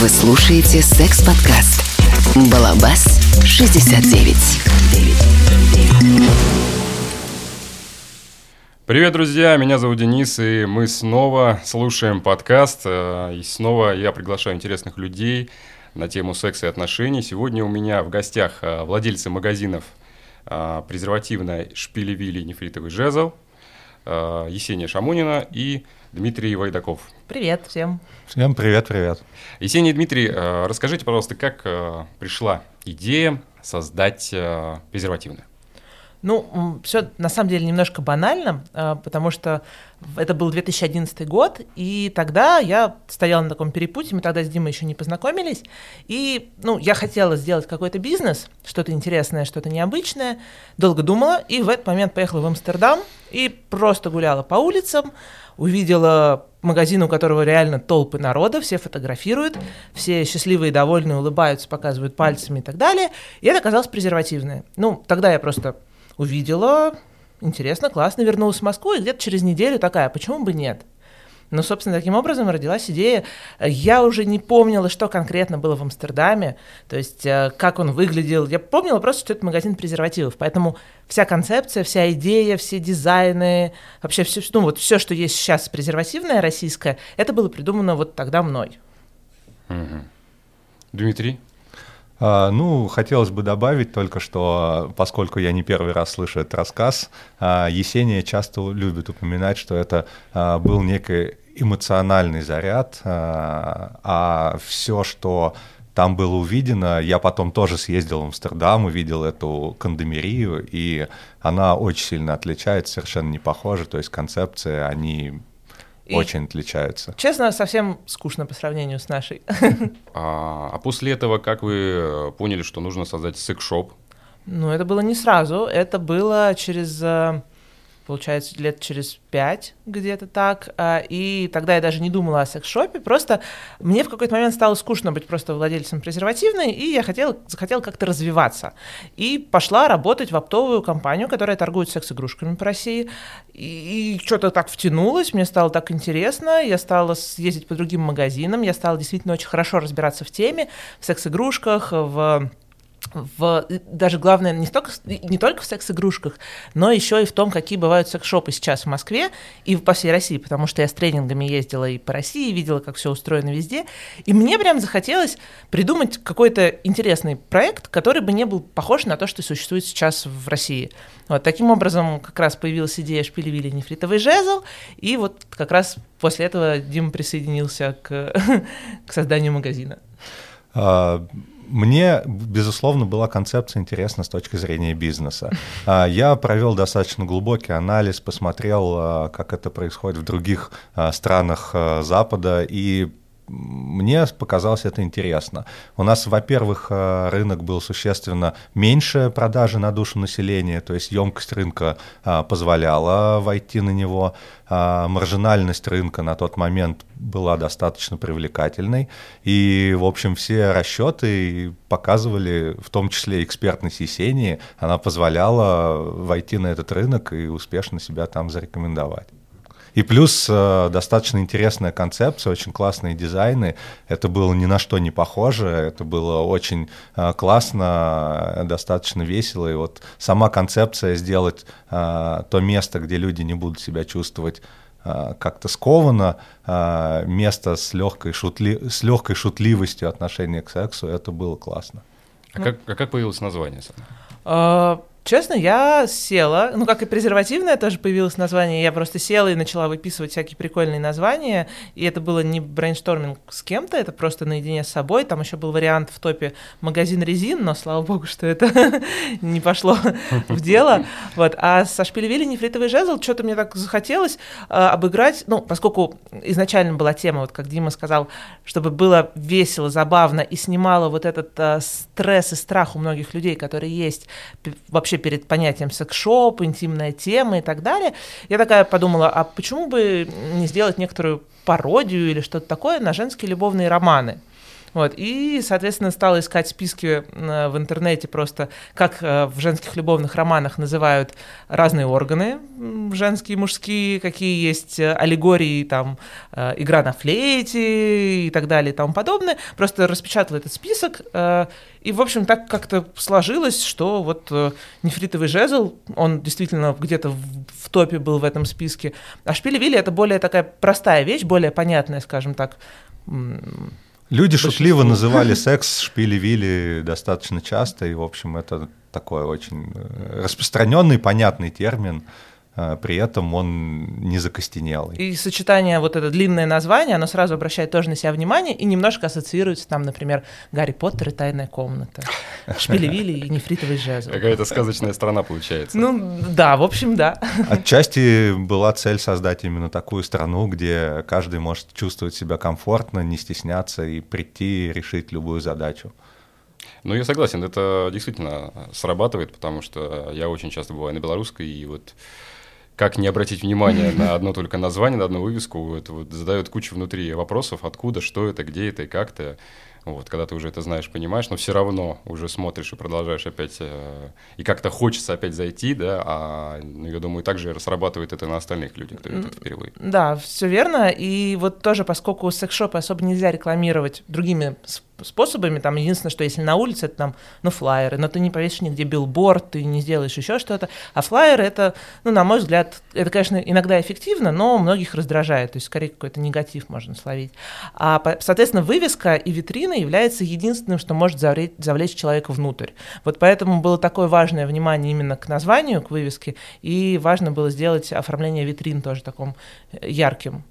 Вы слушаете секс-подкаст «Балабас 69». Привет, друзья! Меня зовут Денис, и мы снова слушаем подкаст. э, И снова я приглашаю интересных людей на тему секса и отношений. Сегодня у меня в гостях э, владельцы магазинов э, презервативной шпилевили нефритовый жезл, Есения Шамонина и Дмитрий Вайдаков. Привет всем. Всем привет-привет. Есения Дмитрий, э, расскажите, пожалуйста, как э, пришла идея создать э, презервативное? Ну, все на самом деле немножко банально, потому что это был 2011 год, и тогда я стояла на таком перепутье, мы тогда с Димой еще не познакомились, и, ну, я хотела сделать какой-то бизнес, что-то интересное, что-то необычное, долго думала, и в этот момент поехала в Амстердам и просто гуляла по улицам, увидела магазин, у которого реально толпы народа, все фотографируют, все счастливые, довольные, улыбаются, показывают пальцами и так далее. И это оказалось презервативное. Ну, тогда я просто увидела, интересно, классно, вернулась в Москву, и где-то через неделю такая, почему бы нет? Ну, собственно, таким образом родилась идея. Я уже не помнила, что конкретно было в Амстердаме, то есть э, как он выглядел. Я помнила просто, что это магазин презервативов. Поэтому вся концепция, вся идея, все дизайны, вообще все, ну, вот все, что есть сейчас презервативное российское, это было придумано вот тогда мной. Мгм. Дмитрий? А, ну, хотелось бы добавить только, что поскольку я не первый раз слышу этот рассказ, а, Есения часто любит упоминать, что это а, был некий эмоциональный заряд, а все, что там было увидено, я потом тоже съездил в Амстердам, увидел эту кондомерию, и она очень сильно отличается, совершенно не похожа, то есть концепции, они И- очень отличаются. Честно, совсем скучно по сравнению с нашей. А, а после этого как вы э, поняли, что нужно создать секс-шоп? Ну, это было не сразу, это было через, э, получается, лет через пять где-то так, а, и тогда я даже не думала о секс-шопе, просто мне в какой-то момент стало скучно быть просто владельцем презервативной, и я хотела, захотела как-то развиваться. И пошла работать в оптовую компанию, которая торгует секс-игрушками по России, и, и что-то так втянулось, мне стало так интересно, я стала ездить по другим магазинам, я стала действительно очень хорошо разбираться в теме, в секс-игрушках, в в, даже главное не, столько, не только в секс-игрушках, но еще и в том, какие бывают секс-шопы сейчас в Москве и по всей России, потому что я с тренингами ездила и по России, видела, как все устроено везде. И мне прям захотелось придумать какой-то интересный проект, который бы не был похож на то, что существует сейчас в России. Вот таким образом как раз появилась идея шпилевили нефритовый жезл, и вот как раз после этого Дима присоединился к, к созданию магазина. А, Мне, безусловно, была концепция интересна с точки зрения бизнеса. А, Я провел достаточно глубокий анализ, посмотрел, а, как это происходит в других а, странах Запада, и мне показалось это интересно. У нас, во-первых, а, рынок был существенно меньше продажи на душу населения, то есть емкость рынка а, позволяла войти на него, а, маржинальность рынка на тот момент была достаточно привлекательной, и, в общем, все расчеты показывали, в том числе экспертной Есении, она позволяла войти на этот рынок и успешно себя там зарекомендовать. И плюс э, достаточно интересная концепция, очень классные дизайны. Это было ни на что не похоже, это было очень э, классно, достаточно весело. И вот сама концепция сделать э, то место, где люди не будут себя чувствовать э, как-то скованно, э, место с легкой, шутли... с легкой шутливостью отношения к сексу, это было классно. А, как, а как появилось название? А, Честно, я села, ну как и презервативная тоже появилось название, я просто села и начала выписывать всякие прикольные названия, и это было не брейншторминг с кем-то, это просто наедине с собой, там еще был вариант «В топе магазин резин», но слава богу, что это не пошло в дело, вот, а со «Шпилли-Вилли и нефритовый жезл», что-то мне так захотелось а, обыграть, ну, поскольку изначально была тема, вот как Дима сказал, чтобы было весело, забавно и снимало вот этот а, стресс и страх у многих людей, которые есть п- перед понятием секс-шоп, интимная тема и так далее. Я такая подумала, а почему бы не сделать некоторую пародию или что-то такое на женские любовные романы? Вот, и, соответственно, стала искать списки в интернете просто, как в женских любовных романах называют разные органы, женские, мужские, какие есть аллегории, там, игра на флейте и так далее и тому подобное. Просто распечатала этот список, и, в общем, так как-то сложилось, что вот нефритовый жезл, он действительно где-то в топе был в этом списке, а шпили-вили — это более такая простая вещь, более понятная, скажем так, Люди шутливо называли секс шпили-вили достаточно часто, и, в общем, это такой очень э, распространенный, понятный термин. А, при этом он не закостенелый. И сочетание, вот это длинное название, оно сразу обращает тоже на себя внимание и немножко ассоциируется там, например, Гарри Поттер и Тайная комната, Шпилевили и Нефритовый жезл. Какая-то сказочная страна получается. Ну, да, в общем, да. Отчасти была цель создать именно такую страну, где каждый может чувствовать себя комфортно, не стесняться и прийти решить любую задачу. Ну, я согласен, это действительно срабатывает, потому что я очень часто бываю на белорусской, и вот как не обратить внимание на одно только название, на одну вывеску, это вот задают кучу внутри вопросов, откуда, что это, где это и как то Вот, когда ты уже это знаешь, понимаешь, но все равно уже смотришь и продолжаешь опять, э, и как-то хочется опять зайти, да, а, ну, я думаю, также срабатывает это на остальных людях, кто идут впервые. Да, все верно, и вот тоже, поскольку секс-шопы особо нельзя рекламировать другими способами, там единственное, что если на улице, это там, ну, флайеры, но ты не повесишь нигде билборд, ты не сделаешь еще что-то, а флайеры это, ну, на мой взгляд, это, конечно, иногда эффективно, но многих раздражает, то есть скорее какой-то негатив можно словить. А, соответственно, вывеска и витрина является единственным, что может завлечь, завлечь человека внутрь. Вот поэтому было такое важное внимание именно к названию, к вывеске, и важно было сделать оформление витрин тоже таким э, ярким.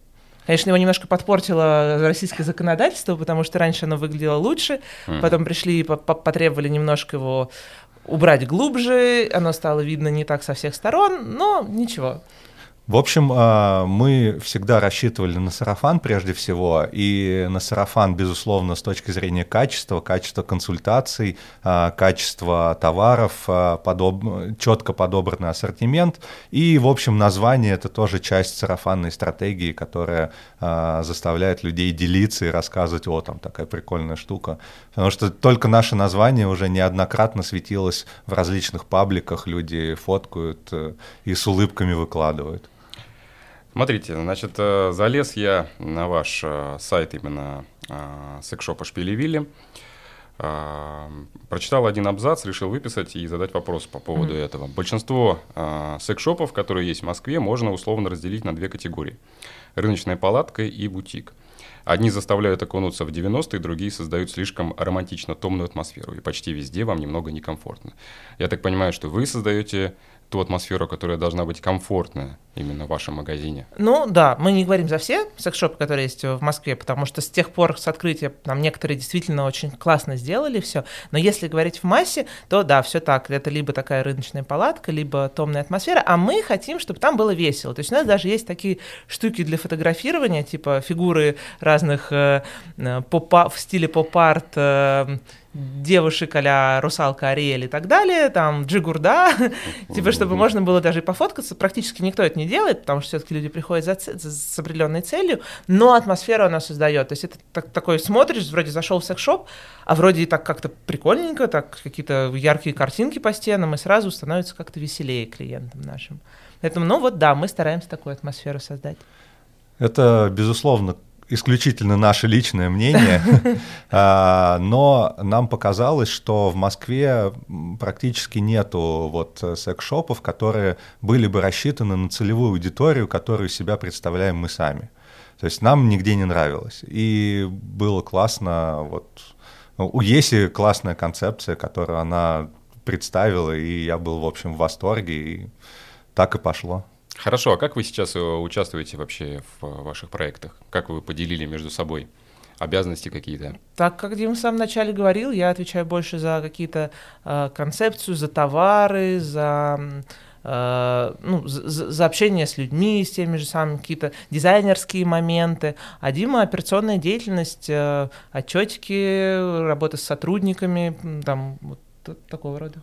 Конечно, его немножко подпортило российское законодательство, потому что раньше оно выглядело лучше, mm. потом пришли и потребовали немножко его убрать глубже, оно стало видно не так со всех сторон, но ничего. В общем, а, мы всегда рассчитывали на сарафан прежде всего, и на сарафан, безусловно, с точки зрения качества, качества консультаций, а, качества товаров, а, подоб... четко подобранный ассортимент, и, в общем, название — это тоже часть сарафанной стратегии, которая заставляет людей делиться и рассказывать, о, там такая прикольная штука. Потому что только наше название уже неоднократно светилось в различных пабликах, люди фоткают э, и с улыбками выкладывают. Смотрите, значит, э, залез я на ваш э, сайт именно э, секшопа Шпилевилли, прочитал один абзац, решил выписать и задать вопрос по поводу mm-hmm. этого. Большинство секшопов, которые есть в Москве, можно условно разделить на две категории. Рыночная палатка и бутик. Одни заставляют окунуться в 90-е, другие создают слишком романтично томную атмосферу, и почти везде вам немного некомфортно. Я так понимаю, что вы создаете ту атмосферу, которая должна быть комфортная именно в вашем магазине. Ну да, мы не говорим за все секс-шопы, которые есть в Москве, потому что с тех пор с открытия там некоторые действительно очень классно сделали все, но если говорить в массе, то да, все так, это либо такая рыночная палатка, либо томная атмосфера, а мы хотим, чтобы там было весело. То есть у нас даже есть такие штуки для фотографирования, типа фигуры разных э, э попа в стиле поп-арт, э, девушек а русалка Ариэль и так далее, там Джигурда, типа, чтобы можно было даже и пофоткаться. Практически никто это не делает, потому что все-таки люди приходят за, за, с определенной целью, но атмосферу она создает. То есть это так, такой смотришь, вроде зашел в секс-шоп, а вроде и так как-то прикольненько, так какие-то яркие картинки по стенам, и сразу становится как-то веселее клиентам нашим. Поэтому, ну вот да, мы стараемся такую атмосферу создать. Это, безусловно, исключительно наше личное мнение, а, но нам показалось, что в Москве практически нету вот секс-шопов, которые были бы рассчитаны на целевую аудиторию, которую себя представляем мы сами. То есть нам нигде не нравилось. И было классно, вот ну, у Еси классная концепция, которую она представила, и я был, в общем, в восторге, и так и пошло. Хорошо, а как вы сейчас э, участвуете вообще в э, ваших проектах? Как вы поделили между собой? обязанности какие-то? Так, как Дима в самом начале говорил, я отвечаю больше за какие-то э, концепцию, за товары, за, э, ну, за, за общение с людьми, с теми же самыми какие-то дизайнерские моменты. А Дима операционная деятельность, э, отчетики, работа с сотрудниками, там вот такого рода.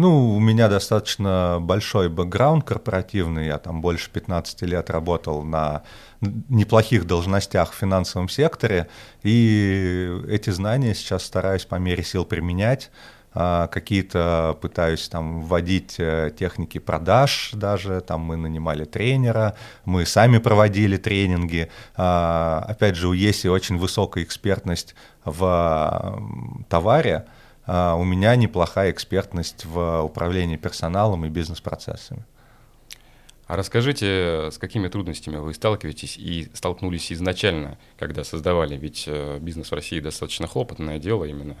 Ну, у меня достаточно большой бэкграунд корпоративный, я там больше 15 лет работал на неплохих должностях в финансовом секторе, и эти знания сейчас стараюсь по мере сил применять. А, какие-то пытаюсь там вводить э, техники продаж даже, там мы нанимали тренера, мы сами проводили тренинги. А, опять же, у Еси очень высокая экспертность в товаре, у меня неплохая экспертность в управлении персоналом и бизнес-процессами. А расскажите, с какими трудностями вы сталкиваетесь и столкнулись изначально, когда создавали? Ведь э, бизнес в России достаточно хлопотное дело именно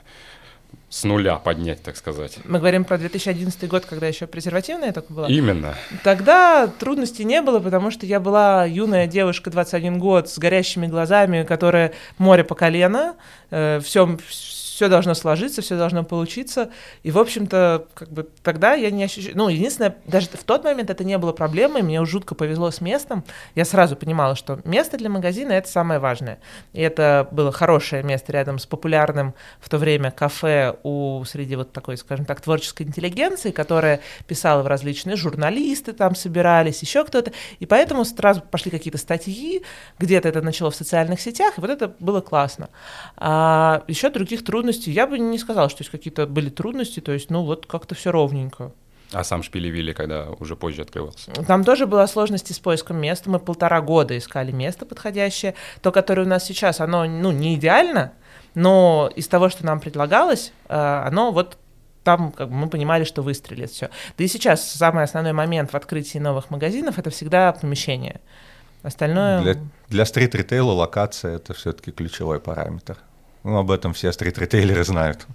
с нуля поднять, так сказать. Мы говорим про 2011 год, когда еще презервативная только была. Именно. Тогда трудностей не было, потому что я была юная девушка, 21 год, с горящими глазами, которая море по колено, э, все, все должно сложиться, все должно получиться. И, в общем-то, как бы тогда я не ощущаю... Ну, единственное, даже в тот момент это не было проблемой, мне жутко повезло с местом. Я сразу понимала, что место для магазина — это самое важное. И это было хорошее место рядом с популярным в то время кафе у среди вот такой, скажем так, творческой интеллигенции, которая писала в различные журналисты там собирались, еще кто-то. И поэтому сразу пошли какие-то статьи, где-то это начало в социальных сетях, и вот это было классно. А еще других трудностей трудности, я бы не сказала, что есть какие-то были трудности, то есть, ну, вот как-то все ровненько. А сам Шпилевили, когда уже позже открывался? Там тоже была сложность с поиском места. Мы полтора года искали место подходящее. То, которое у нас сейчас, оно, ну, не идеально, но из того, что нам предлагалось, э, оно вот там как бы, мы понимали, что выстрелит все. Да и сейчас самый основной момент в открытии новых магазинов это всегда помещение. Остальное... Для, для стрит-ритейла локация — это все-таки ключевой параметр. Ну, об этом все стрит-ритейлеры знают.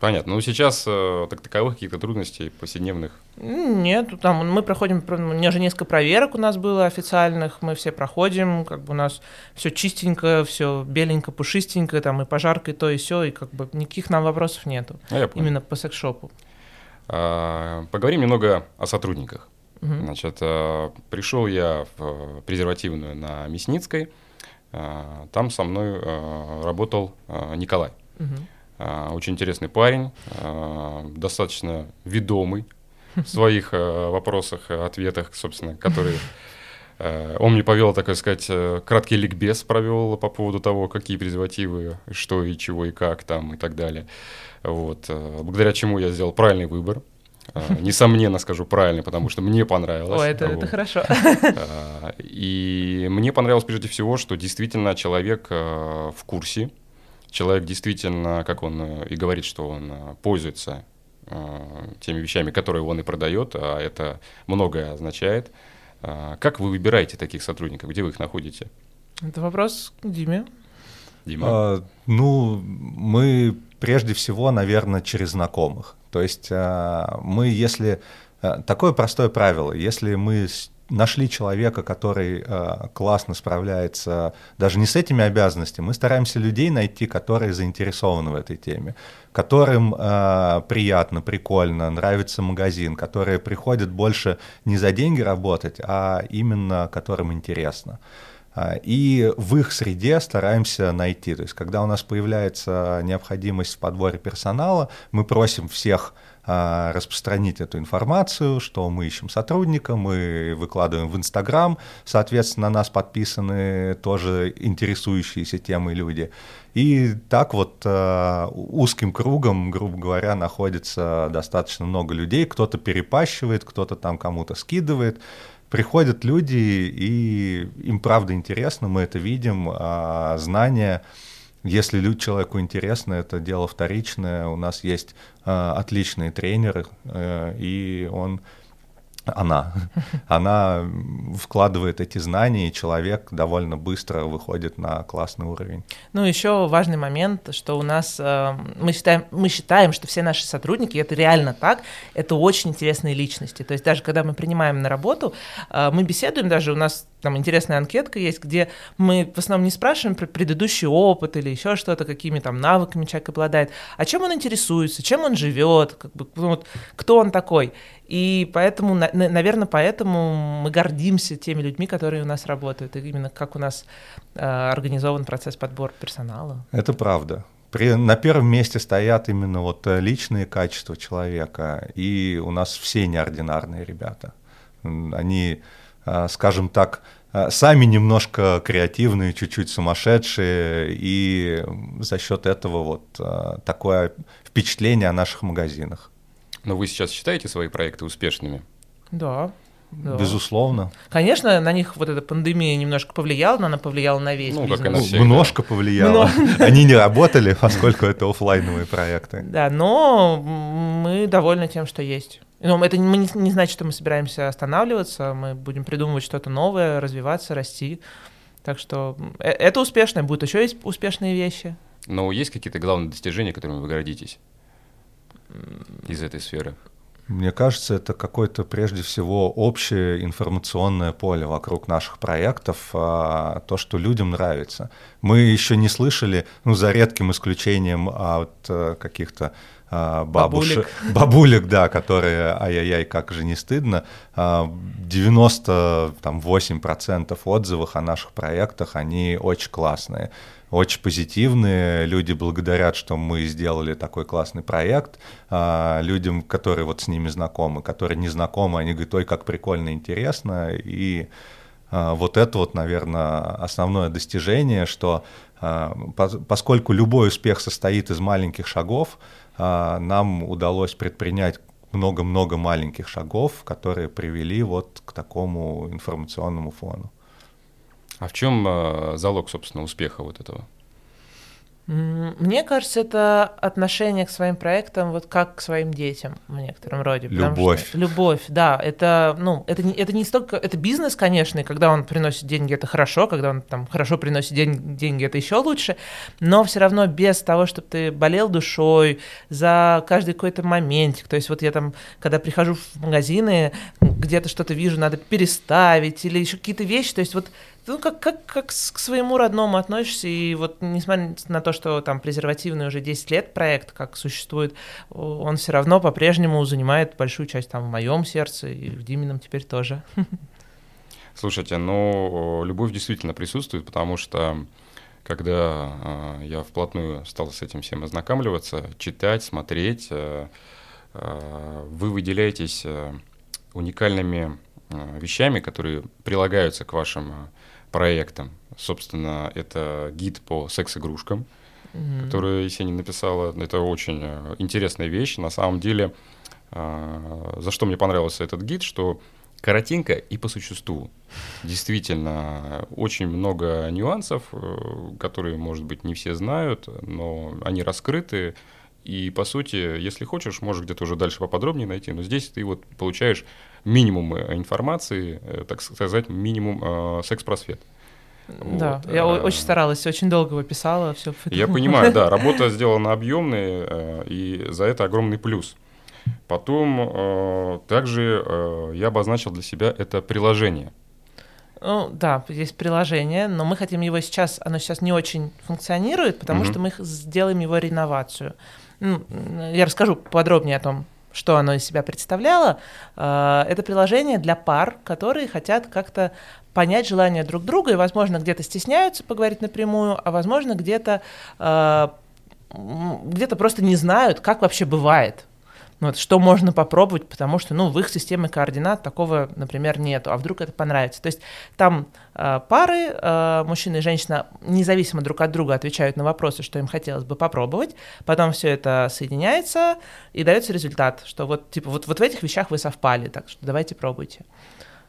Понятно. Ну, сейчас э, так таковых каких-то трудностей повседневных? Нет, там мы проходим, у меня же несколько проверок у нас было официальных, мы все проходим, как бы у нас все чистенько, все беленько, пушистенько, там и пожарка, и то, и все, и как бы никаких нам вопросов нету. А я понял. Именно по секс-шопу. А, поговорим немного о сотрудниках. Угу. Значит, а, пришел я в презервативную на Мясницкой, там со мной а, работал а, Николай. Угу. Очень интересный парень, достаточно ведомый в своих вопросах, ответах, собственно, которые он мне повел, так сказать, краткий ликбез провел по поводу того, какие презервативы, что и чего и как там и так далее. Вот. Благодаря чему я сделал правильный выбор. А, несомненно скажу правильно, потому что мне понравилось. О, это, вот. это хорошо. А, и мне понравилось прежде всего, что действительно человек а, в курсе, человек действительно, как он и говорит, что он пользуется теми вещами, которые он и продает, а это многое означает. Как вы выбираете таких сотрудников? Где вы их находите? Это вопрос к Диме. Дима? А, ну, мы прежде всего, наверное, через знакомых. То есть а, мы, если... А, такое простое правило, если мы нашли человека, который э, классно справляется даже не с этими обязанностями, мы стараемся людей найти, которые заинтересованы в этой теме, которым э, приятно, прикольно, нравится магазин, которые приходят больше не за деньги работать, а именно которым интересно. И в их среде стараемся найти. То есть, когда у нас появляется необходимость в подборе персонала, мы просим всех а, распространить эту информацию, что мы ищем сотрудника, мы выкладываем в Инстаграм, соответственно, на нас подписаны тоже интересующиеся темой люди. И так вот а, узким кругом, грубо говоря, находится достаточно много людей, кто-то перепащивает, кто-то там кому-то скидывает приходят люди, и им правда интересно, мы это видим, а знания, если человеку интересно, это дело вторичное, у нас есть а, отличные тренеры, а, и он она. Она вкладывает эти знания, и человек довольно быстро выходит на классный уровень. Ну, еще важный момент, что у нас э, мы считаем, мы считаем, что все наши сотрудники, это реально так, это очень интересные личности. То есть даже когда мы принимаем на работу, э, мы беседуем, даже у нас там интересная анкетка есть, где мы в основном не спрашиваем про предыдущий опыт или еще что-то, какими там навыками человек обладает, а чем он интересуется, чем он живет, как бы, ну, вот, кто он такой. И поэтому, наверное, поэтому мы гордимся теми людьми, которые у нас работают, и именно как у нас э, организован процесс подбора персонала. Это правда. при, на первом месте стоят именно вот э, личные качества человека, и у нас все неординарные ребята. Они, э, скажем так, сами немножко креативные, чуть-чуть сумасшедшие, и за счет этого вот такое впечатление о наших магазинах. Но вы сейчас считаете свои проекты успешными? Да, да. Безусловно. Конечно, на них вот эта пандемия немножко повлияла, но она повлияла на весь ну, бизнес. Как и на всех, Немножко да. повлияла. Но... Они не работали, поскольку это офлайновые проекты. Да, но мы довольны тем, что есть. Но это не, не значит, что мы собираемся останавливаться, мы будем придумывать что-то новое, развиваться, расти. Так что э, это успешно, будут еще есть успешные вещи. Но есть какие-то главные достижения, которыми вы гордитесь из этой сферы? Мне кажется, это какое-то прежде всего общее информационное поле вокруг наших проектов, а, то, что людям нравится. Мы еще не слышали, ну, за редким исключением от э, каких-то а, бабушек, бабулек. бабулек, да, которые ай-яй-яй, как же не стыдно. 98% а, отзывов о наших проектах, они очень классные очень позитивные. Люди благодарят, что мы сделали такой классный проект. А, людям, которые вот с ними знакомы, которые не знакомы, они говорят, ой, как прикольно, интересно. И а, вот это вот, наверное, основное достижение, что а, поскольку любой успех состоит из маленьких шагов, нам удалось предпринять много-много маленьких шагов, которые привели вот к такому информационному фону. А в чем э, залог, собственно, успеха вот этого? Мне кажется, это отношение к своим проектам вот как к своим детям в некотором роде. Любовь. Что, любовь, да. Это, ну, это, не, это не столько... Это бизнес, конечно, и когда он приносит деньги, это хорошо, когда он там хорошо приносит день, деньги, это еще лучше, но все равно без того, чтобы ты болел душой за каждый какой-то моментик. То есть вот я там, когда прихожу в магазины, где-то что-то вижу, надо переставить или еще какие-то вещи, то есть вот ну, как, как, как к своему родному относишься, и вот несмотря на то, что там презервативный уже 10 лет проект, как существует, он все равно по-прежнему занимает большую часть там в моем сердце, и в Димином теперь тоже. Слушайте, ну, любовь действительно присутствует, потому что когда э, я вплотную стал с этим всем ознакомливаться, читать, смотреть, э, э, вы выделяетесь э, уникальными э, вещами, которые прилагаются к вашим проектом. Собственно, это гид по секс-игрушкам, mm-hmm. который Есенин написала. Это очень э, интересная вещь. На самом деле, э, за что мне понравился этот гид, что коротенько и по существу. Действительно, очень много нюансов, э, которые, может быть, не все знают, но они раскрыты. И, по сути, если хочешь, можешь где-то уже дальше поподробнее найти. Но здесь ты вот получаешь минимум э, информации, э, так сказать, минимум э, секс-просвет. Да, вот. я а, очень старалась, очень долго его писала. Все. Я понимаю, да, работа сделана объемная, и за это огромный плюс. Потом также я обозначил для себя это приложение. Ну да, есть приложение, но мы хотим его сейчас, оно сейчас не очень функционирует, потому угу. что мы сделаем его реновацию. Ну, я расскажу подробнее о том, что оно из себя представляло. А, это приложение для пар, которые хотят как-то понять желания друг друга и, возможно, где-то стесняются поговорить напрямую, а возможно, где-то а, где-то просто не знают, как вообще бывает вот, что можно попробовать, потому что, ну, в их системе координат такого, например, нету, а вдруг это понравится. То есть там э, пары, э, мужчина и женщина, независимо друг от друга отвечают на вопросы, что им хотелось бы попробовать, потом все это соединяется и дается результат, что вот, типа, вот, вот в этих вещах вы совпали, так что давайте пробуйте.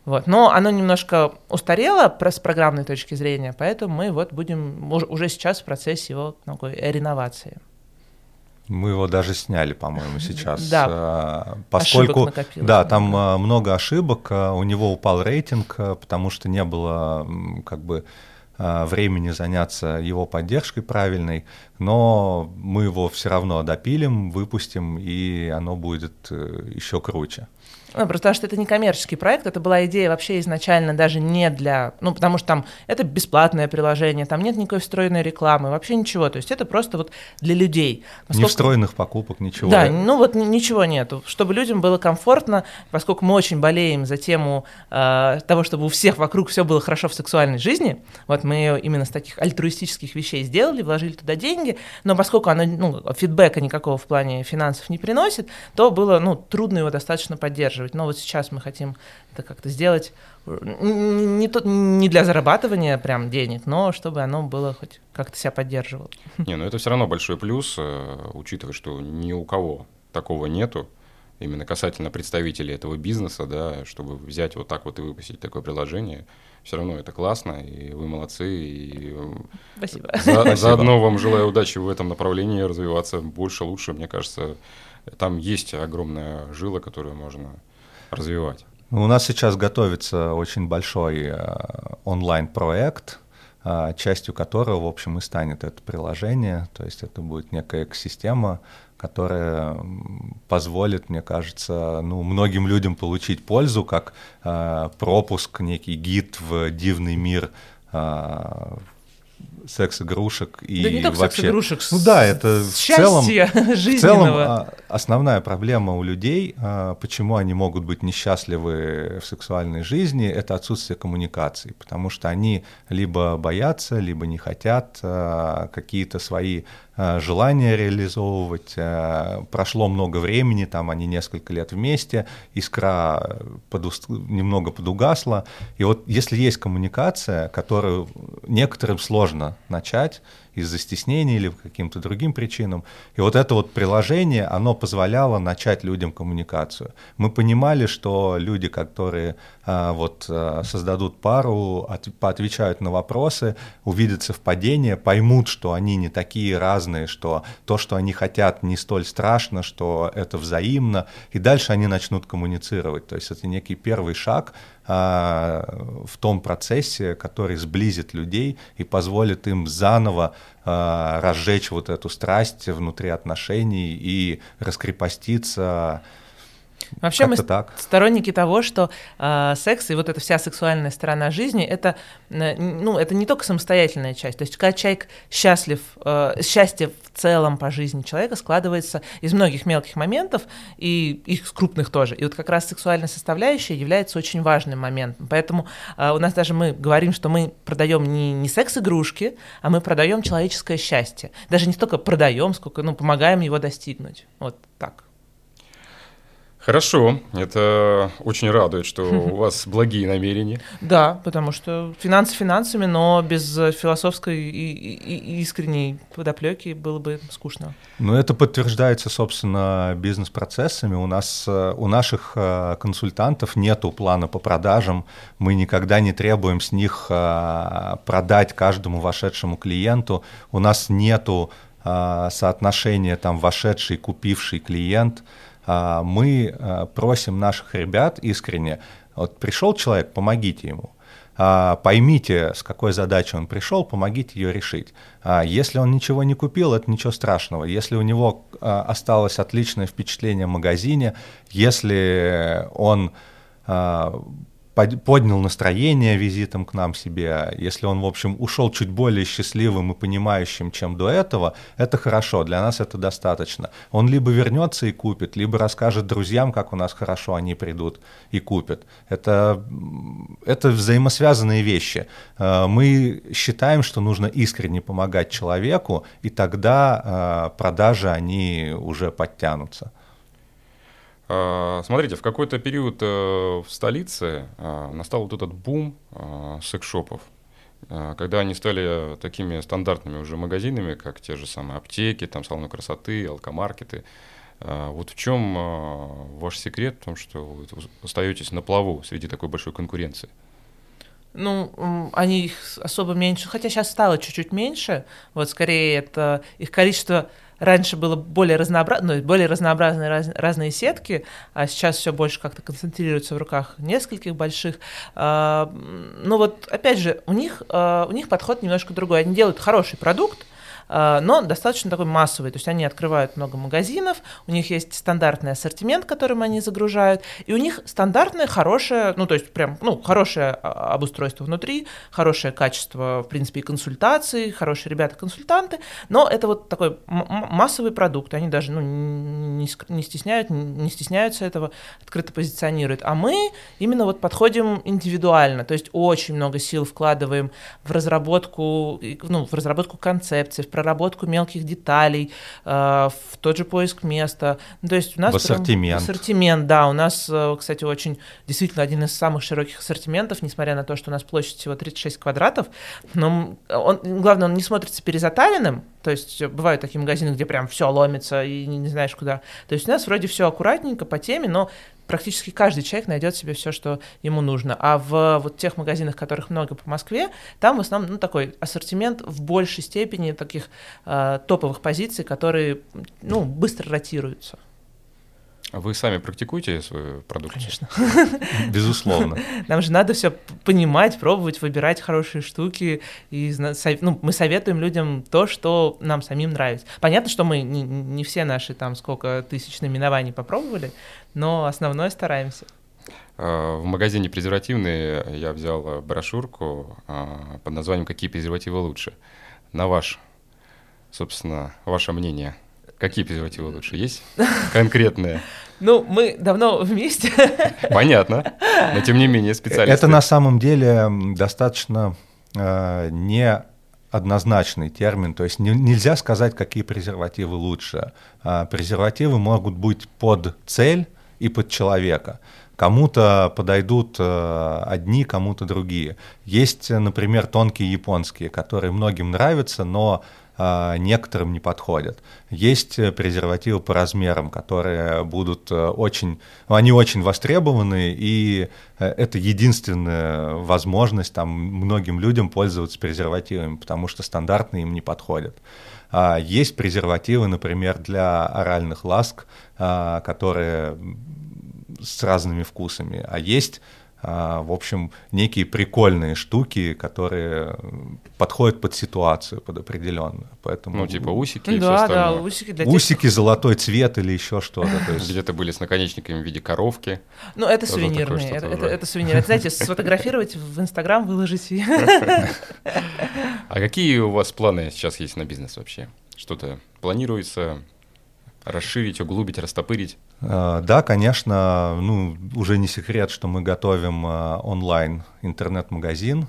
Вот. Но оно немножко устарело с программной точки зрения, поэтому мы вот будем уже сейчас в процессе его такой реновации. Мы его даже сняли, по-моему, сейчас. Да. А, поскольку, да, там а, много ошибок, а, у него упал рейтинг, потому что не было как бы времени заняться его поддержкой правильной, но мы его все равно допилим, выпустим, и оно будет э, еще круче. Ну, просто потому что это не коммерческий проект, это была идея вообще изначально даже не для... Ну, потому что там это бесплатное приложение, там нет никакой встроенной рекламы, вообще ничего. То есть это просто вот для людей. Насколько... Не встроенных покупок, ничего. Да, ну вот ничего нету. Чтобы людям было комфортно, поскольку мы очень болеем за тему э, того, чтобы у всех вокруг все было хорошо в сексуальной жизни, вот мы ее именно с таких альтруистических вещей сделали, вложили туда деньги, но поскольку она, ну, фидбэка никакого в плане финансов не приносит, то было, ну, трудно его достаточно поддерживать поддерживать. Но вот сейчас мы хотим это как-то сделать не, то, не для зарабатывания прям денег, но чтобы оно было хоть как-то себя поддерживало. Не, ну это все равно большой плюс, э, учитывая, что ни у кого такого нету, именно касательно представителей этого бизнеса, да, чтобы взять вот так вот и выпустить такое приложение, все равно это классно, и вы молодцы. И Спасибо. За, заодно вам желаю удачи в этом направлении, развиваться больше, лучше. Мне кажется, там есть огромная жила, которую можно развивать? У нас сейчас готовится очень большой э, онлайн-проект, э, частью которого, в общем, и станет это приложение. То есть это будет некая экосистема, которая позволит, мне кажется, ну, многим людям получить пользу, как э, пропуск, некий гид в дивный мир секс-игрушек и да не только вообще... секс-игрушек, ну да, это в целом, в целом а, основная проблема у людей, а, почему они могут быть несчастливы в сексуальной жизни, это отсутствие коммуникации, потому что они либо боятся, либо не хотят а, какие-то свои желание реализовывать. Э, прошло много времени, там они несколько лет вместе, искра подуст... немного подугасла. И вот если есть коммуникация, которую некоторым сложно начать, из-за стеснения или каким-то другим причинам. И вот это вот приложение, оно позволяло начать людям коммуникацию. Мы понимали, что люди, которые а, вот а, создадут пару, от, поотвечают на вопросы, увидят совпадение, поймут, что они не такие разные, что то, что они хотят, не столь страшно, что это взаимно, и дальше они начнут коммуницировать. То есть это некий первый шаг в том процессе, который сблизит людей и позволит им заново а, разжечь вот эту страсть внутри отношений и раскрепоститься Вообще мы так. сторонники того, что э, секс и вот эта вся сексуальная сторона жизни это, э, ну, это не только самостоятельная часть. То есть, когда человек счастлив, э, счастье в целом по жизни человека складывается из многих мелких моментов и их крупных тоже. И вот как раз сексуальная составляющая является очень важным моментом. Поэтому э, у нас даже мы говорим, что мы продаем не, не секс-игрушки, а мы продаем человеческое счастье. Даже не столько продаем, сколько ну, помогаем его достигнуть. Вот так. Хорошо, это очень радует, что у вас благие намерения. Да, потому что финансы финансами, но без философской и, и, искренней подоплеки было бы скучно. Ну, это подтверждается, собственно, бизнес-процессами. У нас, э, у наших э, консультантов нету плана по продажам. Мы никогда не требуем с них э, продать каждому вошедшему клиенту. У нас нету соотношения там вошедший, купивший клиент – мы а, просим наших ребят искренне, вот пришел человек, помогите ему. А, поймите, с какой задачей он пришел, помогите ее решить. Если он ничего не купил, это ничего страшного. Если у него осталось отличное впечатление в магазине, если он поднял настроение визитом к нам себе, если он, в общем, ушел чуть более счастливым и понимающим, чем до этого, это хорошо, для нас это достаточно. Он либо вернется и купит, либо расскажет друзьям, как у нас хорошо, они придут и купят. Это, это взаимосвязанные вещи. Э, мы считаем, что нужно искренне помогать человеку, и тогда э, продажи, они уже подтянутся. А, смотрите, в какой-то период э, в столице а, настал вот этот бум а, секс-шопов, когда они стали такими стандартными уже магазинами, как те же самые аптеки, там салоны красоты, алкомаркеты. Вот в чем ваш секрет в том, что вы остаетесь на плаву среди такой большой конкуренции? Ну, они их особо меньше, хотя сейчас стало чуть-чуть меньше. Вот скорее это их количество раньше было более разнообразно, ну, более разнообразные раз, разные сетки, а сейчас все больше как-то концентрируется в руках нескольких больших. А, ну вот, опять же, у них, а, у них подход немножко другой. Они делают хороший продукт, но достаточно такой массовый. То есть они открывают много магазинов, у них есть стандартный ассортимент, которым они загружают, и у них стандартное хорошее, ну то есть прям, ну хорошее обустройство внутри, хорошее качество, в принципе, и консультаций, хорошие ребята-консультанты, но это вот такой массовый продукт, они даже ну, не, не, стесняют, не стесняются этого, открыто позиционируют. А мы именно вот подходим индивидуально, то есть очень много сил вкладываем в разработку, ну, в разработку концепции, в проработку мелких деталей, э, в тот же поиск места. Ну, то есть у нас в ассортимент. Прям, ассортимент, да, у нас, э, кстати, очень действительно один из самых широких ассортиментов, несмотря на то, что у нас площадь всего 36 квадратов, но он, главное, он не смотрится перезатаренным, то есть бывают такие магазины, где прям все ломится и не, не знаешь куда. То есть у нас вроде все аккуратненько по теме, но практически каждый человек найдет себе все, что ему нужно. А в вот тех магазинах, которых много по Москве, там в основном ну, такой ассортимент в большей степени таких э, топовых позиций, которые ну, быстро ротируются. А вы сами практикуете свою продукцию? Конечно. Безусловно. Нам же надо все понимать, пробовать, выбирать хорошие штуки. И ну, мы советуем людям то, что нам самим нравится. Понятно, что мы не, не все наши там сколько тысяч наименований попробовали, но основное стараемся. А, в магазине презервативные я взял брошюрку а, под названием «Какие презервативы лучше?». На ваш, собственно, ваше мнение – Какие презервативы лучше? Есть конкретные? Ну, мы давно вместе. Понятно. Но тем не менее специалисты. Это на самом деле достаточно э, не однозначный термин, то есть не, нельзя сказать, какие презервативы лучше. А презервативы могут быть под цель и под человека. Кому-то подойдут э, одни, кому-то другие. Есть, например, тонкие японские, которые многим нравятся, но а, некоторым не подходят. Есть э, презервативы по размерам, которые будут э, очень, они очень востребованы, и э, это единственная возможность там, многим людям пользоваться презервативами, потому что стандартные им не подходят. А, есть презервативы, например, для оральных ласк, а, которые с разными вкусами, а есть а, в общем, некие прикольные штуки, которые подходят под ситуацию, под определенную. Поэтому... Ну, типа усики и да, все остальное. Да, усики для Усики, тех... золотой цвет или еще что-то. Есть... Где-то были с наконечниками в виде коровки. Ну, это сувенирные. Это, это, это сувениры. знаете, сфотографировать в Инстаграм, выложить. А какие у вас планы сейчас есть на бизнес вообще? Что-то планируется? расширить, углубить, растопырить? А, да, конечно, ну, уже не секрет, что мы готовим а, онлайн интернет-магазин.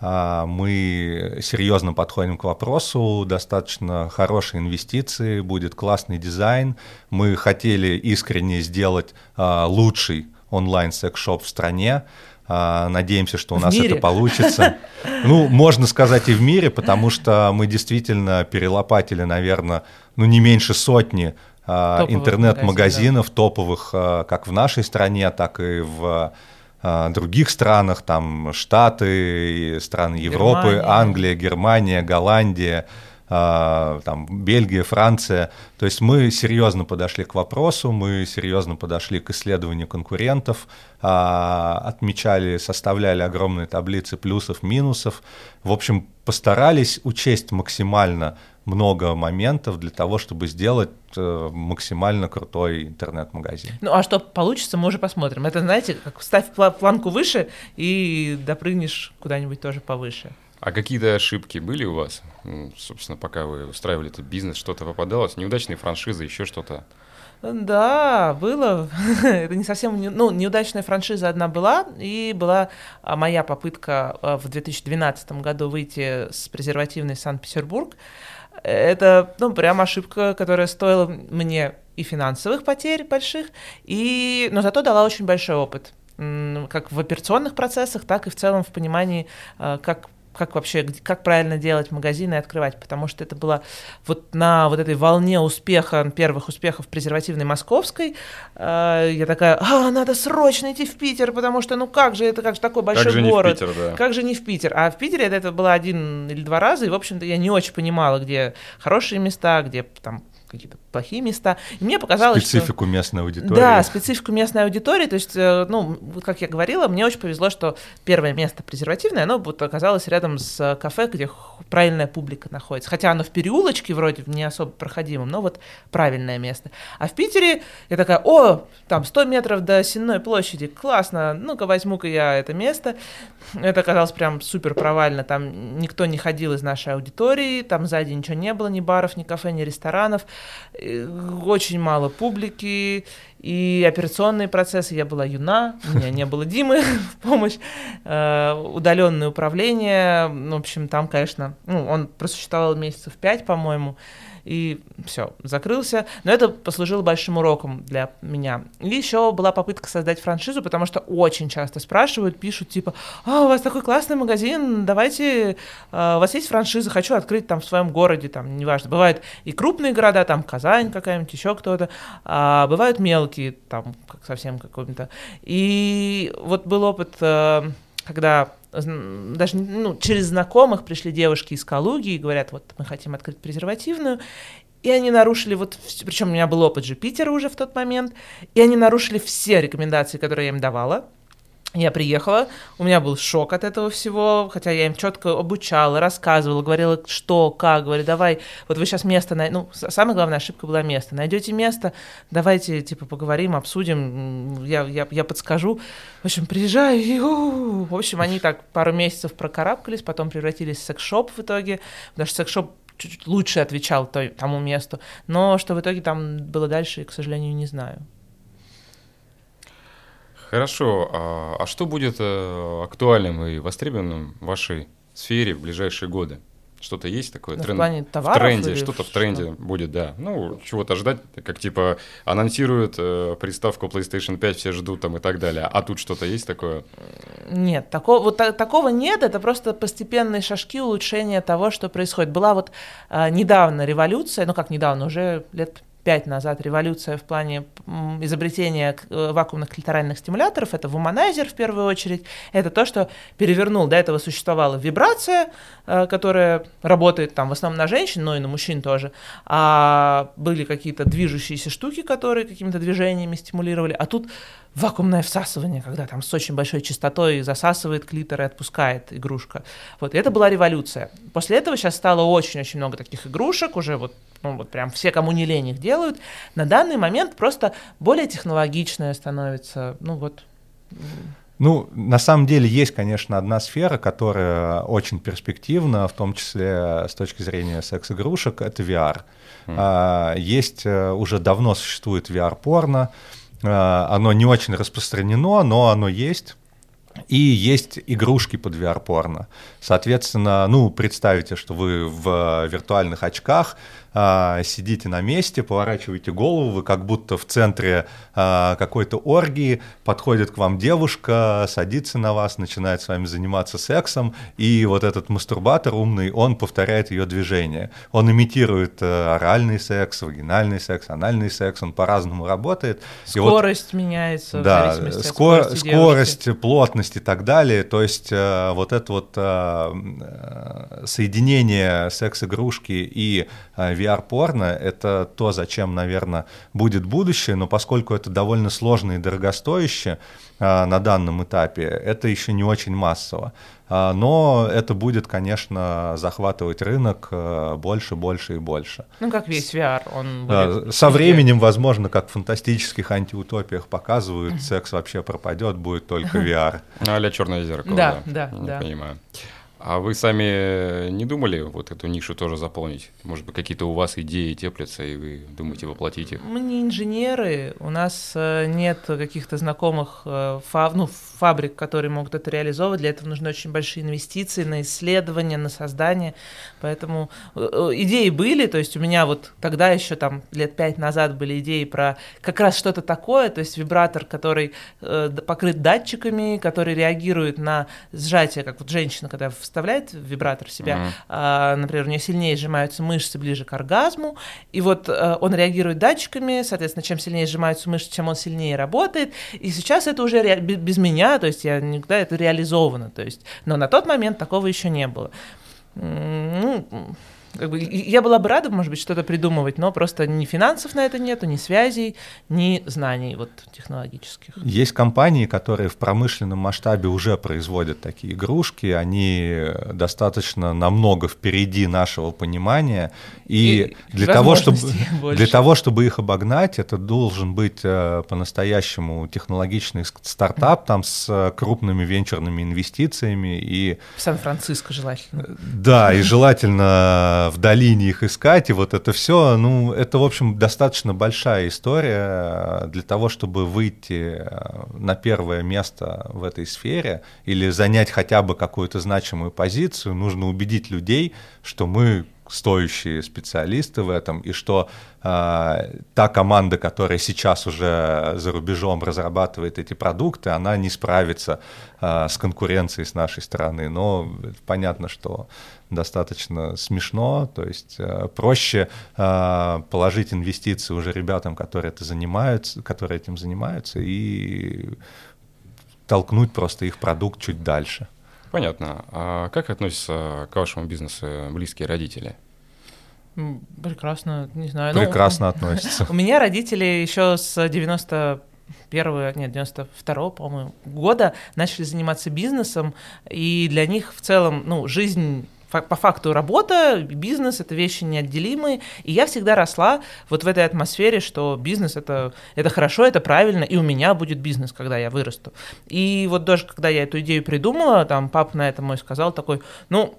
А, мы серьезно подходим к вопросу, достаточно хорошие инвестиции, будет классный дизайн. Мы хотели искренне сделать лучший онлайн-секс-шоп в стране. Надеемся, что у нас это получится. Ну, можно сказать и в мире, потому что мы действительно перелопатили, наверное, ну не меньше сотни а, интернет-магазинов топовых а, как в нашей стране, так и в а, других странах, там Штаты, страны Европы, Германия. Англия, Германия, Голландия, там Бельгия, Франция. То есть мы серьезно подошли к вопросу, мы серьезно подошли к исследованию конкурентов, отмечали, составляли огромные таблицы плюсов, минусов. В общем, постарались учесть максимально много моментов для того, чтобы сделать э, максимально крутой интернет-магазин. Ну а что получится, мы уже посмотрим. Это, знаете, как ставь планку выше и допрыгнешь куда-нибудь тоже повыше. А какие-то ошибки были у вас? Собственно, пока вы устраивали этот бизнес, что-то попадалось? Неудачные франшизы, еще что-то? Да, было. Это не совсем, ну, неудачная франшиза одна была, и была а, моя попытка а, в 2012 году выйти с презервативной Санкт-Петербург. Это, ну, прям ошибка, которая стоила мне и финансовых потерь больших, и, но зато дала очень большой опыт как в операционных процессах, так и в целом в понимании, а, как как вообще, как правильно делать магазины и открывать, потому что это было вот на вот этой волне успеха, первых успехов презервативной московской, э, я такая, а, надо срочно идти в Питер, потому что, ну как же, это как же такой большой как же город, не в Питер, да. как же не в Питер, а в Питере это, это было один или два раза, и, в общем-то, я не очень понимала, где хорошие места, где там какие-то плохие места. И мне показалось, специфику что... местной аудитории. Да, специфику местной аудитории. То есть, э, ну, как я говорила, мне очень повезло, что первое место презервативное, оно вот оказалось рядом с кафе, где правильная публика находится. Хотя оно в переулочке вроде не особо проходимом, но вот правильное место. А в Питере я такая, о, там 100 метров до Сенной площади, классно, ну-ка возьму-ка я это место. Это оказалось прям супер провально, там никто не ходил из нашей аудитории, там сзади ничего не было, ни баров, ни кафе, ни ресторанов, очень мало публики, и операционные процессы, я была юна, у меня не было Димы в помощь, э, удаленное управление, в общем, там, конечно, ну, он просуществовал месяцев пять, по-моему, и все, закрылся. Но это послужило большим уроком для меня. И еще была попытка создать франшизу, потому что очень часто спрашивают, пишут типа, а, у вас такой классный магазин, давайте, а, у вас есть франшиза, хочу открыть там в своем городе, там, неважно, бывают и крупные города, там, Казань какая-нибудь, еще кто-то, а бывают мелкие, там, как совсем какой-то. И вот был опыт, э, когда даже ну, через знакомых пришли девушки из Калуги и говорят, вот мы хотим открыть презервативную, и они нарушили вот, причем у меня был опыт же Питера уже в тот момент, и они нарушили все рекомендации, которые я им давала, я приехала, у меня был шок от этого всего, хотя я им четко обучала, рассказывала, говорила, что, как, говорю, давай, вот вы сейчас место, най... ну, самая главная ошибка была место, найдете место, давайте, типа, поговорим, обсудим, я, я, я подскажу. В общем, приезжаю, и, у в общем, они так пару месяцев прокарабкались, потом превратились в секс-шоп в итоге, даже секс-шоп чуть-чуть лучше отвечал той, тому месту, но что в итоге там было дальше, к сожалению, не знаю. Хорошо. А, а что будет э, актуальным и востребованным в вашей сфере в ближайшие годы? Что-то есть такое? Ну, тренд... в плане товаров? В тренде, что-то что в тренде что? будет, да. Ну, чего-то ждать, как типа анонсируют э, приставку PlayStation 5, все ждут там и так далее. А тут что-то есть такое? Нет, такого, вот та, такого нет, это просто постепенные шажки улучшения того, что происходит. Была вот э, недавно революция, ну как недавно, уже лет пять назад революция в плане изобретения э, вакуумных клиторальных стимуляторов. Это вуманайзер в первую очередь. Это то, что перевернул. До этого существовала вибрация, э, которая работает там в основном на женщин, но и на мужчин тоже. А были какие-то движущиеся штуки, которые какими-то движениями стимулировали. А тут вакуумное всасывание, когда там с очень большой частотой засасывает клитор и отпускает игрушка. Вот, и это была революция. После этого сейчас стало очень-очень много таких игрушек, уже вот, ну, вот прям все, кому не лень, их делают. На данный момент просто более технологичное становится, ну вот... Ну, на самом деле есть, конечно, одна сфера, которая очень перспективна, в том числе с точки зрения секс-игрушек, это VR. Mm. Есть, э, уже давно существует VR-порно, Э, оно не очень распространено, но оно есть. И есть игрушки под VR-порно. Соответственно, ну, представьте, что вы в виртуальных очках а, сидите на месте, поворачиваете голову, вы как будто в центре а, какой-то оргии, подходит к вам девушка, садится на вас, начинает с вами заниматься сексом, и вот этот мастурбатор умный, он повторяет ее движение. Он имитирует а, оральный секс, вагинальный секс, анальный секс, он по-разному работает. Скорость вот, меняется да, в зависимости скор- от скорости, скорость плотность и так далее. То есть а, вот это вот а, соединение секс-игрушки и а, VR-порно — это то, зачем, наверное, будет будущее, но поскольку это довольно сложно и дорогостояще а, на данном этапе, это еще не очень массово. А, но это будет, конечно, захватывать рынок а, больше, больше и больше. Ну, как весь VR, он будет... Со временем, возможно, как в фантастических антиутопиях показывают, секс вообще пропадет, будет только VR. Ну, а черное зеркало. Да, да, да. Понимаю. А вы сами не думали вот эту нишу тоже заполнить? Может быть, какие-то у вас идеи теплятся, и вы думаете воплотить их? Мы не инженеры, у нас э, нет каких-то знакомых э, фаб, ну, фабрик, которые могут это реализовывать. Для этого нужны очень большие инвестиции на исследования, на создание. Поэтому э, идеи были, то есть у меня вот тогда еще там лет пять назад были идеи про как раз что-то такое, то есть вибратор, который покрыт датчиками, который реагирует на сжатие, как вот женщина, когда в вставляет в вибратор себя, mm-hmm. а, например, у нее сильнее сжимаются мышцы ближе к оргазму, и вот а, он реагирует датчиками, соответственно, чем сильнее сжимаются мышцы, чем он сильнее работает, и сейчас это уже ре- без меня, то есть я никогда это реализовано, то есть, но на тот момент такого еще не было. Ну, как бы, я была бы рада, может быть, что-то придумывать, но просто ни финансов на это нету, ни связей, ни знаний вот технологических. Есть компании, которые в промышленном масштабе уже производят такие игрушки, они достаточно намного впереди нашего понимания, и, и для того, чтобы для того, чтобы их обогнать, это должен быть э, по-настоящему технологичный стартап там с крупными венчурными инвестициями и в Сан-Франциско желательно. Да, и желательно в долине их искать, и вот это все, ну, это, в общем, достаточно большая история для того, чтобы выйти э, на первое место в этой сфере или занять хотя бы какую-то значимую позицию, нужно убедить людей, что мы стоящие специалисты в этом, и что э, та команда, которая сейчас уже за рубежом разрабатывает эти продукты, она не справится э, с конкуренцией с нашей стороны. Но понятно, что достаточно смешно, то есть э, проще э, положить инвестиции уже ребятам, которые, это занимаются, которые этим занимаются, и толкнуть просто их продукт чуть дальше. Понятно. А как относятся к вашему бизнесу близкие родители? Прекрасно, не знаю. Ну, Прекрасно ну, относятся. У меня родители еще с 90 первого, нет, 92 по-моему, года начали заниматься бизнесом, и для них в целом, ну, жизнь по факту работа, бизнес — это вещи неотделимые, и я всегда росла вот в этой атмосфере, что бизнес это, — это хорошо, это правильно, и у меня будет бизнес, когда я вырасту. И вот даже когда я эту идею придумала, там папа на это мой сказал такой, ну,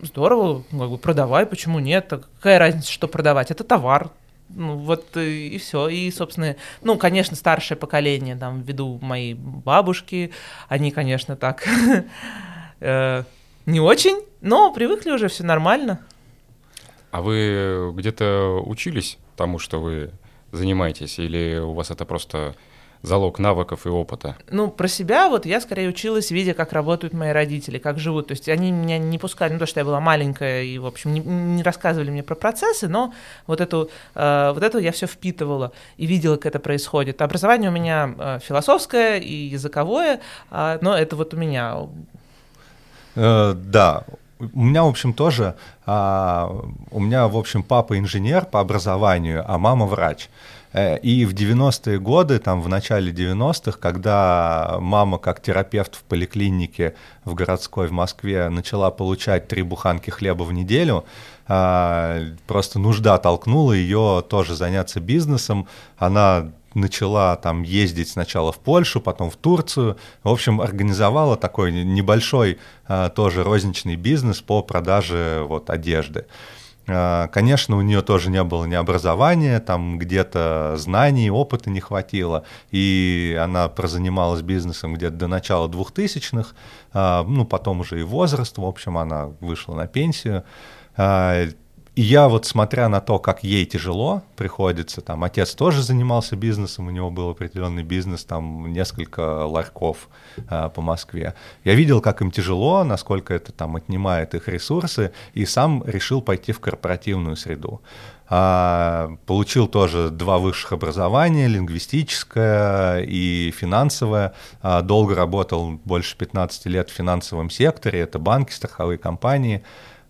здорово, как бы продавай, почему нет, какая разница, что продавать, это товар, ну, вот и, и все. И, собственно, ну, конечно, старшее поколение, там, ввиду моей бабушки, они, конечно, так э, не очень, но привыкли уже, все нормально. А вы где-то учились тому, что вы занимаетесь, или у вас это просто залог навыков и опыта? Ну, про себя вот я скорее училась, видя, как работают мои родители, как живут. То есть они меня не пускали, ну, то, что я была маленькая и, в общем, не, не рассказывали мне про процессы, но вот эту, э, вот это я все впитывала и видела, как это происходит. Образование у меня э, философское и языковое, э, но это вот у меня. Э, да, у меня, в общем, тоже, а, у меня, в общем, папа инженер по образованию, а мама врач. Э, и в 90-е годы, там в начале 90-х, когда мама как терапевт в поликлинике в городской в Москве начала получать три буханки хлеба в неделю, а, просто нужда толкнула ее тоже заняться бизнесом. Она начала там ездить сначала в Польшу, потом в Турцию. В общем, организовала такой небольшой а, тоже розничный бизнес по продаже вот одежды. А, конечно, у нее тоже не было ни образования, там где-то знаний, опыта не хватило, и она прозанималась бизнесом где-то до начала 2000-х, а, ну, потом уже и возраст, в общем, она вышла на пенсию. И я вот смотря на то, как ей тяжело приходится, там отец тоже занимался бизнесом, у него был определенный бизнес, там несколько ларьков а, по Москве. Я видел, как им тяжело, насколько это там отнимает их ресурсы, и сам решил пойти в корпоративную среду. А, получил тоже два высших образования, лингвистическое и финансовое. А, долго работал, больше 15 лет в финансовом секторе, это банки, страховые компании.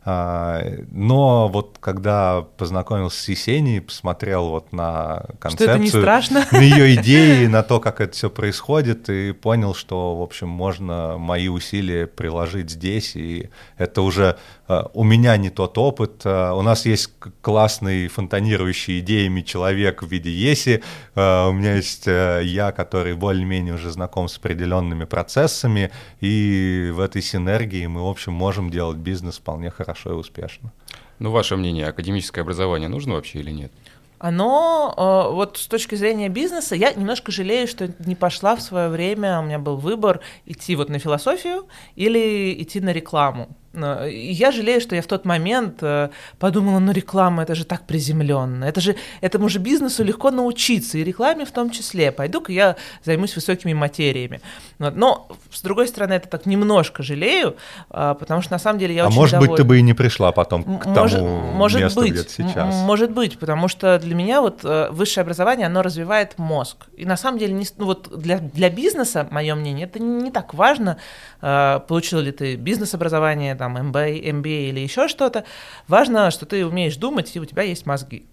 Но вот когда познакомился с Есенией, посмотрел вот на концепцию, на ее идеи, на то, как это все происходит, и понял, что, в общем, можно мои усилия приложить здесь, и это уже у меня не тот опыт, э, у нас есть классный фонтанирующий идеями человек в виде Еси, э, у меня есть я, который более-менее уже знаком с определенными процессами, и в этой синергии мы, в общем, можем делать бизнес вполне хорошо и успешно. Ну, ваше мнение, академическое образование нужно вообще или нет? оно, вот с точки зрения бизнеса, я немножко жалею, что не пошла в свое время, у меня был выбор идти вот на философию или идти на рекламу. Я жалею, что я в тот момент э, подумала, ну реклама это же так приземленно, это же этому же бизнесу легко научиться, и рекламе в том числе. Пойду-ка я займусь высокими материями. Но с другой стороны, это так немножко жалею, а, потому что на самом деле я а очень может довольна. быть, ты бы и не пришла потом к может, тому может месту, быть, где ты сейчас. Может быть, потому что для меня вот э, высшее образование, оно развивает мозг. И на самом деле, не, ну, вот для, для бизнеса, мое мнение, это не так важно, э, получил ли ты бизнес-образование, там MBA, MBA или еще что-то. Важно, что ты умеешь думать, и у тебя есть мозги.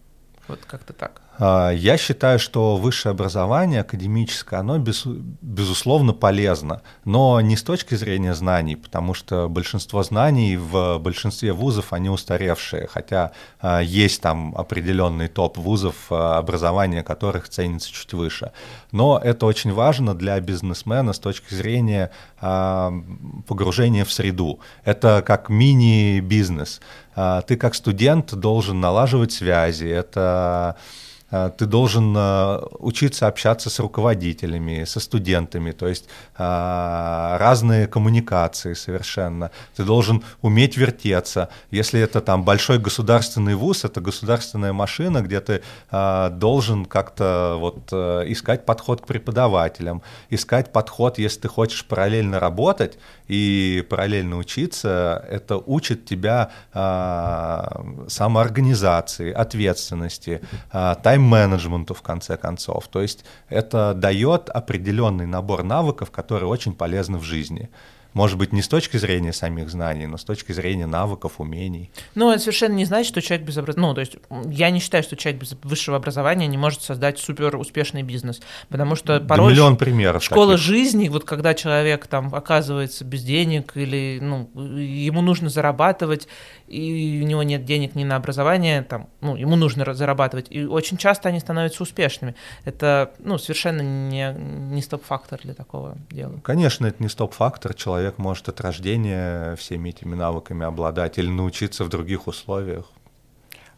Вот как-то так. А, я считаю, что высшее образование академическое, оно без, безусловно полезно, но не с точки зрения знаний, потому что большинство знаний в большинстве вузов, они устаревшие, хотя а, есть там определенный топ вузов, а, образование которых ценится чуть выше. Но это очень важно для бизнесмена с точки зрения погружения в среду. Это как мини-бизнес. Ты как студент должен налаживать связи, это ты должен э, учиться общаться с руководителями, со студентами, то есть э, разные коммуникации совершенно. Ты должен уметь вертеться. Если это там большой государственный вуз, это государственная машина, где ты должен как-то вот искать подход к преподавателям, искать подход, если ты хочешь параллельно работать и параллельно учиться, это учит тебя самоорганизации, ответственности, тайм тайм-менеджменту, в конце концов. То есть это дает определенный набор навыков, которые очень полезны в жизни. Может быть, не с точки зрения самих знаний, но с точки зрения навыков, умений. Ну, это совершенно не значит, что человек без образования... Ну, то есть я не считаю, что человек без высшего образования не может создать супер успешный бизнес, потому что порой... Да миллион примеров Школа таких. жизни, вот когда человек там оказывается без денег или, ну, ему нужно зарабатывать, и у него нет денег ни на образование, там, ну, ему нужно зарабатывать, и очень часто они становятся успешными. Это, ну, совершенно не, не стоп-фактор для такого дела. Конечно, это не стоп-фактор, человек человек может от рождения всеми этими навыками обладать или научиться в других условиях.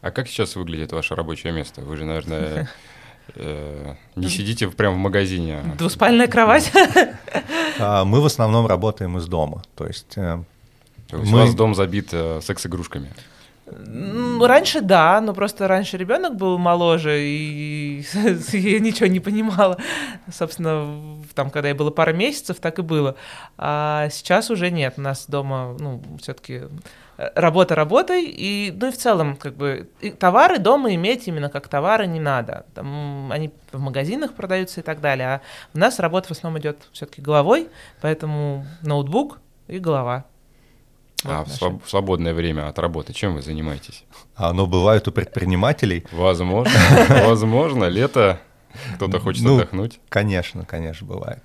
А как сейчас выглядит ваше рабочее место? Вы же, наверное, э, не сидите прямо в магазине. А Двуспальная кровать? А, мы в основном работаем из дома. То есть э, у вас дом забит э, секс-игрушками? Ну, раньше да, но просто раньше ребенок был моложе, и я ничего не понимала. Собственно, там, когда я была пара месяцев, так и было. А сейчас уже нет. У нас дома, ну, все-таки э, работа работой, и, ну и в целом, как бы, товары дома иметь именно как товары не надо. Там они в магазинах продаются и так далее. А у нас работа в основном идет все-таки головой, поэтому ноутбук и голова. А в, своб- в свободное время от работы чем вы занимаетесь? А оно бывает у предпринимателей? Возможно, возможно, лето, кто-то хочет ну, отдохнуть. Конечно, конечно, бывает.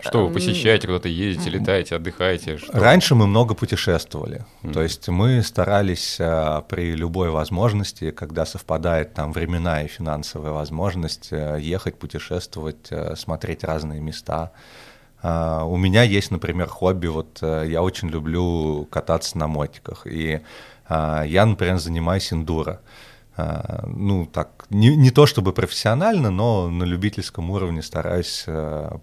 Что вы посещаете, куда-то ездите, летаете, отдыхаете? Что? Раньше мы много путешествовали. Mm-hmm. То есть мы старались а, при любой возможности, когда совпадает там временная и финансовая возможность, а, ехать, путешествовать, а, смотреть разные места. Uh, у меня есть, например, хобби, вот uh, я очень люблю кататься на мотиках, и uh, я, например, занимаюсь эндуро. Ну, так, не, не то чтобы профессионально, но на любительском уровне стараюсь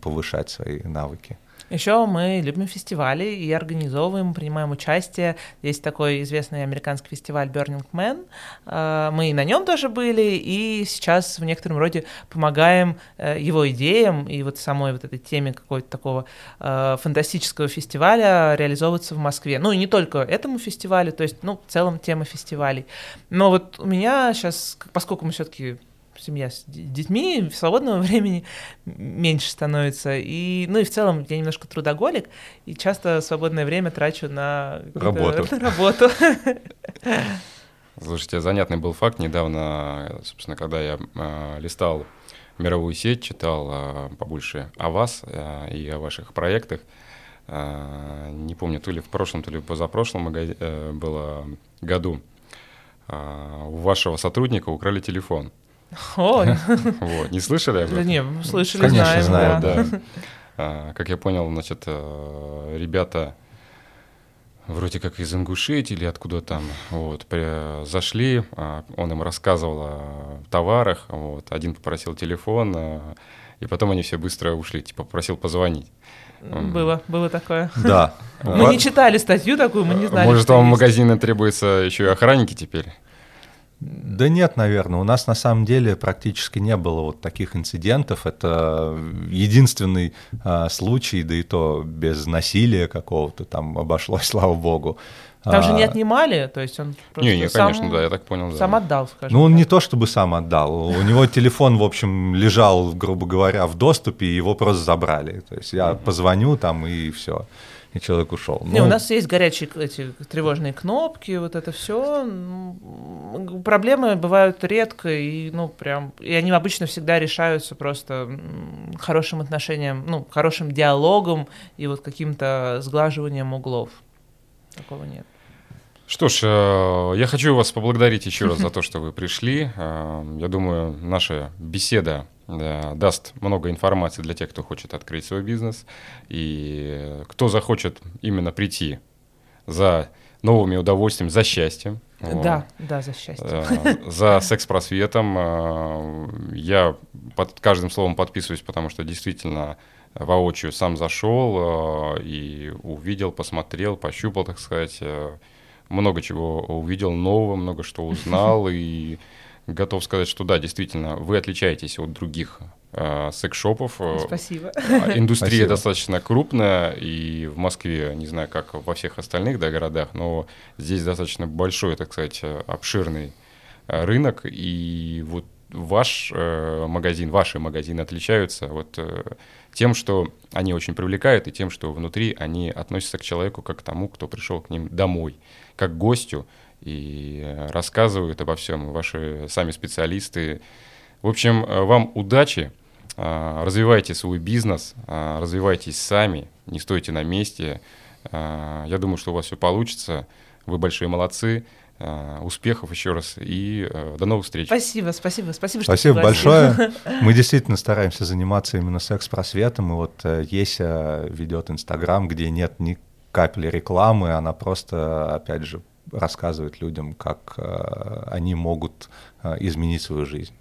повышать свои навыки. Еще мы любим фестивали и организовываем, принимаем участие. Есть такой известный американский фестиваль Burning Man. А, мы на нем тоже были, и сейчас в некотором роде помогаем э, его идеям и вот самой вот этой теме какого-то такого э, фантастического фестиваля реализовываться в Москве. Ну и не только этому фестивалю, то есть, ну, в целом тема фестивалей. Но вот у меня сейчас, поскольку мы все-таки семья с детьми, свободного времени меньше становится. И, ну и в целом я немножко трудоголик, и часто свободное время трачу на работу. На работу. Слушайте, занятный был факт. Недавно, собственно, когда я э, листал мировую сеть, читал э, побольше о вас э, и о ваших проектах. Э, не помню, то ли в прошлом, то ли в позапрошлом э, было году. Э, у вашего сотрудника украли телефон. Ой. Вот, не слышали об этом? Да не, слышали, Конечно, знаем. знаем, да. А, как я понял, значит, э, ребята вроде как из Ингушетии или откуда там, вот, при, зашли, а, он им рассказывал о товарах, вот, один попросил телефон, а, и потом они все быстро ушли, типа попросил позвонить. Было, было такое. Да. Мы не читали статью такую, мы не знали. Может, вам в магазине требуется еще и охранники теперь? Да нет, наверное. У нас на самом деле практически не было вот таких инцидентов. Это единственный а, случай, да и то без насилия какого-то там обошлось, слава богу. Там а, же не отнимали, то есть он просто не, не, сам, конечно, да, я так понял. Сам да. отдал, скажем. Ну, он так. не то чтобы сам отдал. У него телефон, в общем, лежал, грубо говоря, в доступе, и его просто забрали. То есть я позвоню там и все. И человек ушел. Не, Ну, у нас есть горячие эти тревожные кнопки, вот это все. Проблемы бывают редко, и ну прям, и они обычно всегда решаются просто хорошим отношением, ну хорошим диалогом и вот каким-то сглаживанием углов. Такого нет. Что ж, э, я хочу вас поблагодарить еще раз за то, что вы пришли. Э, Я думаю, наша беседа даст много информации для тех, кто хочет открыть свой бизнес. И э, кто захочет именно прийти за новыми удовольствиями, за счастьем. вот, Да, да, за счастье. э, за секс-просветом. э, Я под каждым словом подписываюсь, потому что действительно воочию сам зашел э, и увидел, посмотрел, пощупал, так сказать, э, много чего увидел нового, много что узнал и готов сказать, что да, действительно, вы отличаетесь от других э, секс-шопов. Э, Спасибо. а, Индустрия Спасибо. достаточно крупная, и в Москве, не знаю, как во всех остальных да, городах, но здесь достаточно большой, так сказать, обширный э, рынок, и вот ваш э, магазин, ваши магазины отличаются вот э, тем, что они очень привлекают, и тем, что внутри они относятся к человеку как к тому, кто пришел к ним домой, как к гостю, и э, рассказывают обо всем. Ваши сами специалисты. В общем, э, вам удачи, а, развивайте свой бизнес, а, развивайтесь сами, не стойте на месте. А, Я думаю, что у вас все получится. Вы большие молодцы. Успехов еще раз и э, до новых встреч. Спасибо, спасибо, спасибо, что Спасибо большое. Мы действительно стараемся заниматься именно секс-просветом. И вот Еся ведет Инстаграм, где нет ни капли рекламы, она просто, опять же, рассказывает людям, как э, они могут э, изменить свою жизнь.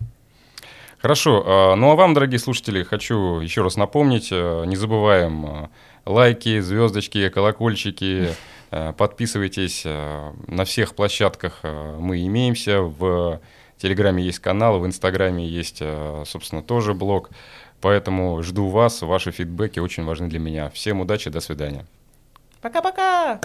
Хорошо. а, Ну а вам, дорогие слушатели, хочу еще раз напомнить, э, не забываем лайки, звездочки, колокольчики. Подписывайтесь на всех площадках. Мы имеемся. В Телеграме есть канал, в Инстаграме есть, собственно, тоже блог. Поэтому жду вас. Ваши фидбэки очень важны для меня. Всем удачи, до свидания. Пока-пока!